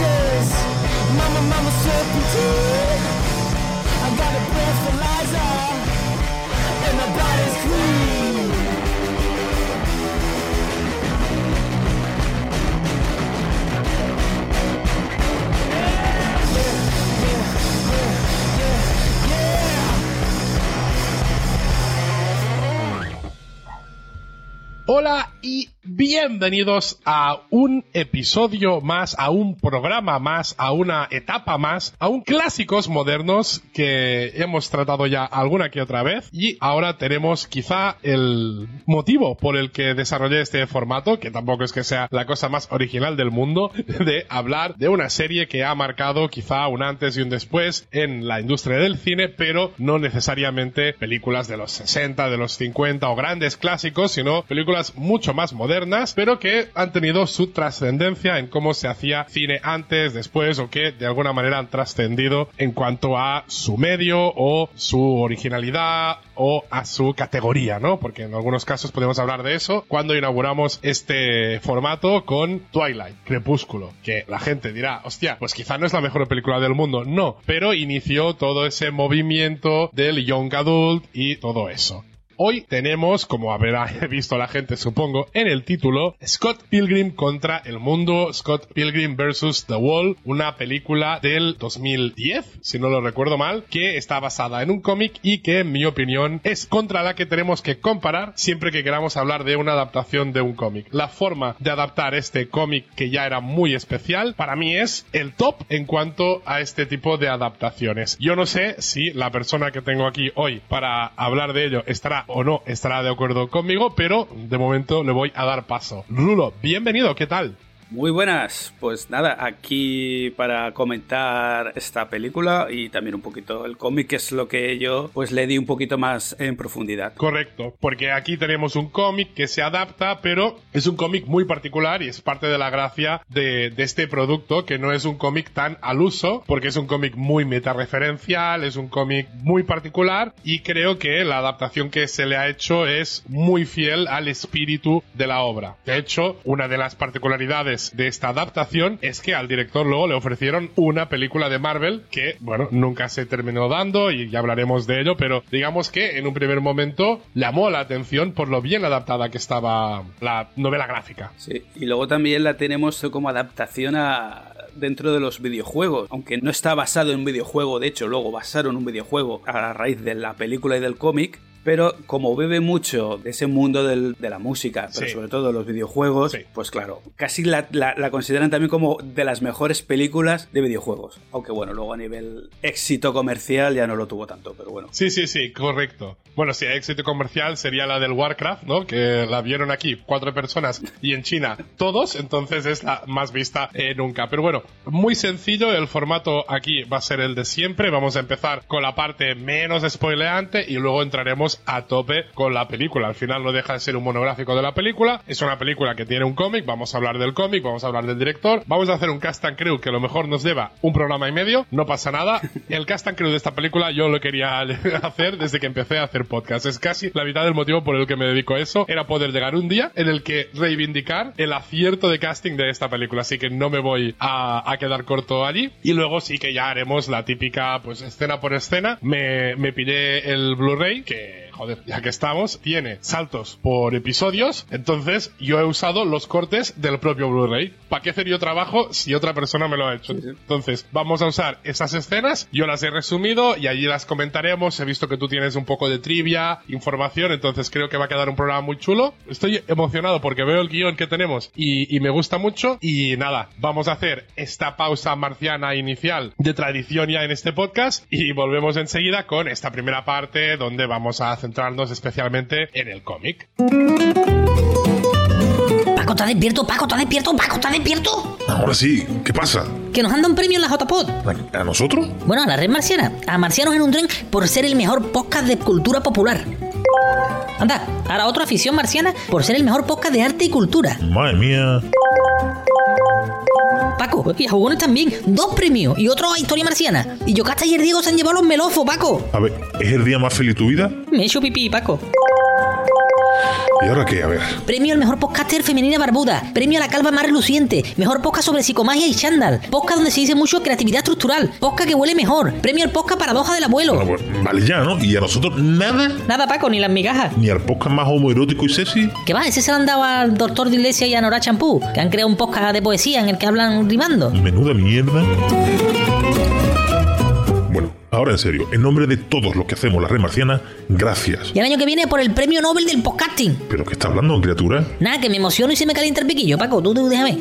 Mama, mama, serpentine. I got a. And my body's clean. Hola y bienvenidos a un episodio más, a un programa más, a una etapa más, a un clásicos modernos que hemos tratado ya alguna que otra vez. Y ahora tenemos quizá el motivo por el que desarrollé este formato, que tampoco es que sea la cosa más original del mundo, de hablar de una serie que ha marcado quizá un antes y un después en la industria del cine, pero no necesariamente películas de los 60, de los 50 o grandes clásicos, sino películas mucho más modernas, pero que han tenido su trascendencia en cómo se hacía cine antes, después o que de alguna manera han trascendido en cuanto a su medio o su originalidad o a su categoría, ¿no? Porque en algunos casos podemos hablar de eso cuando inauguramos este formato con Twilight, Crepúsculo, que la gente dirá, hostia, pues quizá no es la mejor película del mundo, no, pero inició todo ese movimiento del young adult y todo eso. Hoy tenemos, como habrá visto la gente supongo, en el título, Scott Pilgrim contra el mundo, Scott Pilgrim vs. The Wall, una película del 2010, si no lo recuerdo mal, que está basada en un cómic y que en mi opinión es contra la que tenemos que comparar siempre que queramos hablar de una adaptación de un cómic. La forma de adaptar este cómic que ya era muy especial, para mí es el top en cuanto a este tipo de adaptaciones. Yo no sé si la persona que tengo aquí hoy para hablar de ello estará o no estará de acuerdo conmigo, pero de momento le voy a dar paso. Rulo, bienvenido, ¿qué tal? Muy buenas, pues nada, aquí para comentar esta película y también un poquito el cómic, que es lo que yo pues le di un poquito más en profundidad. Correcto, porque aquí tenemos un cómic que se adapta, pero es un cómic muy particular y es parte de la gracia de, este producto, que no es un cómic tan al uso, porque es un cómic muy metareferencial, es un cómic muy particular y creo que la adaptación que se le ha hecho es muy fiel al espíritu de la obra. De hecho, una de las particularidades de esta adaptación es que al director luego le ofrecieron una película de Marvel que, bueno, nunca se terminó dando y ya hablaremos de ello, pero digamos que en un primer momento llamó la atención por lo bien adaptada que estaba la novela gráfica. Sí, y luego también la tenemos como adaptación dentro de los videojuegos, aunque no está basado en un videojuego, de hecho luego basaron un videojuego a raíz de la película y del cómic, pero como bebe mucho de ese mundo del- de la música, pero Sí. sobre todo de los videojuegos, Sí. pues claro, casi la, la- la consideran también como de las mejores películas de videojuegos. Aunque bueno, luego a nivel éxito comercial ya no lo tuvo tanto, pero bueno. Sí, sí, sí, correcto. Bueno, si éxito comercial sería la del Warcraft, ¿no? Que la vieron aquí cuatro personas y en China todos, entonces es la más vista eh, nunca. Pero bueno, muy sencillo, el formato aquí va a ser el de siempre. Vamos a empezar con la parte menos spoileante y luego entraremos a tope con la película. Al final no deja de ser un monográfico de la película. Es una película que tiene un cómic, vamos a hablar del cómic, vamos a hablar del director, vamos a hacer un cast and crew que a lo mejor nos lleva un programa y medio, no pasa nada. El cast and crew de esta película yo lo quería hacer desde que empecé a hacer podcast. Es casi la mitad del motivo por el que me dedico a eso, era poder llegar un día en el que reivindicar el acierto de casting de esta película. Así que no me voy a, a quedar corto allí. Y luego sí que ya haremos la típica, pues escena por escena. Me, me pillé el Blu-ray, que joder, ya que estamos, tiene saltos por episodios, entonces yo he usado los cortes del propio Blu-ray. ¿Para qué hacer yo trabajo si otra persona me lo ha hecho? Entonces, vamos a usar esas escenas, yo las he resumido y allí las comentaremos. He visto que tú tienes un poco de trivia, información, entonces creo que va a quedar un programa muy chulo. Estoy emocionado porque veo el guion que tenemos y, y me gusta mucho. Y nada, vamos a hacer esta pausa marciana inicial de tradición ya en este podcast y volvemos enseguida con esta primera parte donde vamos a centrarnos especialmente en el cómic. Paco, ¿estás despierto? Paco, ¿estás despierto? Paco, ¿estás despierto? Ahora sí, ¿qué pasa? Que nos han dado un premio en la JPod. ¿A nosotros? Bueno, a la red marciana. A Marcianos en un tren por ser el mejor podcast de cultura popular. Anda, ahora otra afición marciana por ser el mejor podcast de arte y cultura. Madre mía. Paco, y a jugones también. Dos premios y otro a historia marciana. Y Yocasta y el Diego se han llevado los melofos, Paco. A ver, ¿es el día más feliz de tu vida? Me he hecho pipí, Paco. ¿Y ahora qué? A ver. Premio al mejor podcaster femenina barbuda. Premio a la calva más reluciente. Mejor podcast sobre psicomagia y chándal. Podcast donde se dice mucho creatividad estructural. Podcast que huele mejor. Premio al podcast paradoja del abuelo. Bueno, pues, vale ya, ¿no? ¿Y a nosotros nada? Nada, Paco, ni las migajas. ¿Ni al podcast más homoerótico y sexy? ¿Qué va? Ese se lo han dado al doctor de Iglesia y a Nora Champú, que han creado un podcast de poesía en el que hablan rimando. Menuda mierda. Ahora en serio, en nombre de todos los que hacemos la red marciana, gracias. Y el año que viene por el premio Nobel del podcasting. ¿Pero qué está hablando, criatura? Nada, que me emociono y se me calienta el piquillo, Paco. Tú, tú déjame.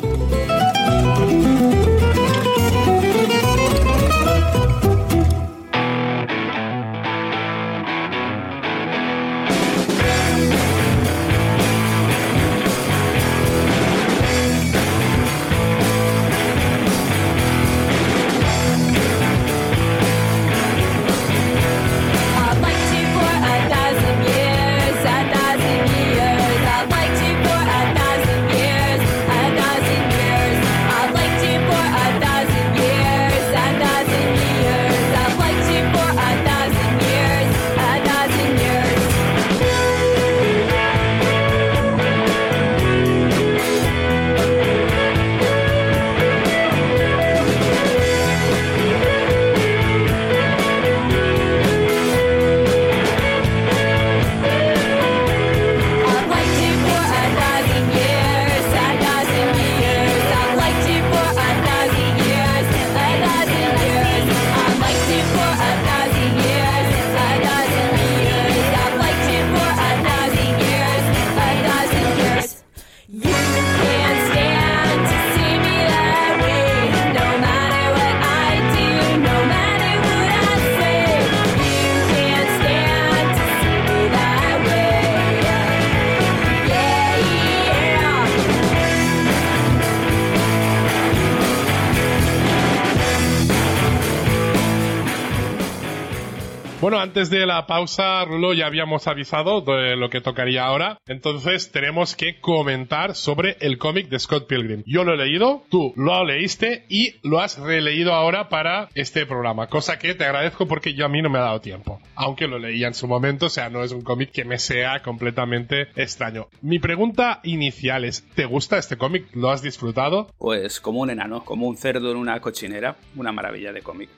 Bueno, antes de la pausa, Rulo, ya habíamos avisado de lo que tocaría ahora. Entonces tenemos que comentar sobre el cómic de Scott Pilgrim. Yo lo he leído, tú lo leíste y lo has releído ahora para este programa. Cosa que te agradezco porque yo a mí no me ha dado tiempo. Aunque lo leía en su momento, o sea, no es un cómic que me sea completamente extraño. Mi pregunta inicial es, ¿te gusta este cómic? ¿Lo has disfrutado? Pues como un enano, como un cerdo en una cochinera. Una maravilla de cómic.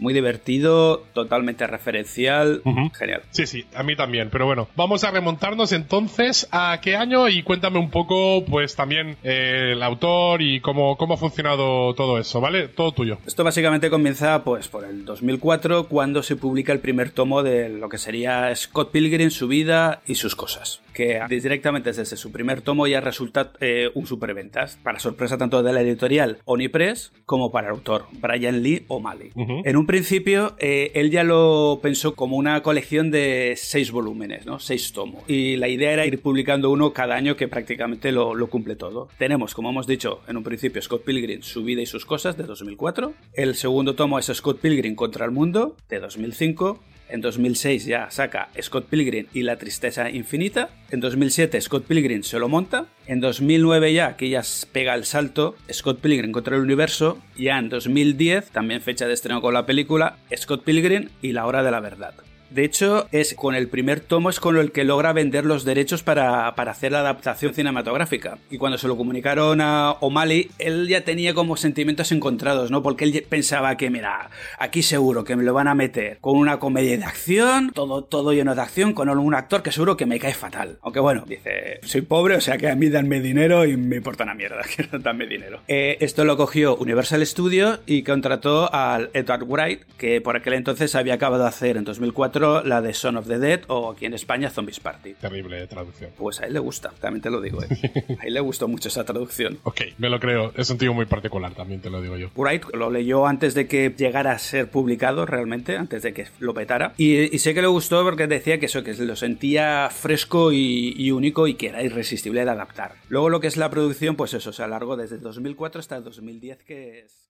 Muy divertido, totalmente referencial. Genial. Sí, sí, a mí también, pero bueno, vamos a remontarnos entonces a qué año y cuéntame un poco, pues también eh, el autor y cómo, cómo ha funcionado todo eso, ¿vale? Todo tuyo. Esto básicamente comienza pues por el 2004 cuando se publica el primer tomo de lo que sería Scott Pilgrim, su vida y sus cosas. Que directamente desde su primer tomo ya resulta eh, un superventas, para sorpresa tanto de la editorial Onipress como para el autor Brian Lee O'Malley. En un principio eh, él ya lo pensó como una colección de seis volúmenes, ¿no? Seis tomos. Y la idea era ir publicando uno cada año que prácticamente lo, lo cumple todo. Tenemos, como hemos dicho en un principio, Scott Pilgrim, su vida y sus cosas de 2004. El segundo tomo es Scott Pilgrim contra el mundo de 2005. En 2006 ya saca Scott Pilgrim y la tristeza infinita. En 2007 Scott Pilgrim se lo monta. En 2009 ya, que ya pega el salto, Scott Pilgrim contra el universo. Ya en 2010, también fecha de estreno con la película, Scott Pilgrim y la hora de la verdad. De hecho, es con el primer tomo es con el que logra vender los derechos para, para hacer la adaptación cinematográfica. Y cuando se lo comunicaron a O'Malley, él ya tenía como sentimientos encontrados, ¿no? Porque él pensaba que, mira, aquí seguro que me lo van a meter con una comedia de acción, todo, todo lleno de acción, con un actor que seguro que me cae fatal. Aunque bueno, dice, soy pobre, o sea que a mí danme dinero y me importa una mierda, que danme dinero. Eh, esto lo cogió Universal Studios y contrató al Edward Wright, que por aquel entonces había acabado de hacer en 2004 la de Son of the Dead o aquí en España Zombies Party. Terrible traducción. Pues a él le gusta, también te lo digo. ¿eh? A él le gustó mucho esa traducción. Ok, me lo creo. Es un tío muy particular, también te lo digo yo. Wright lo leyó antes de que llegara a ser publicado realmente, antes de que lo petara. Y, y sé que le gustó porque decía que eso, que lo sentía fresco y, y único y que era irresistible de adaptar. Luego lo que es la producción, pues eso, se alargó desde 2004 hasta 2010, que es...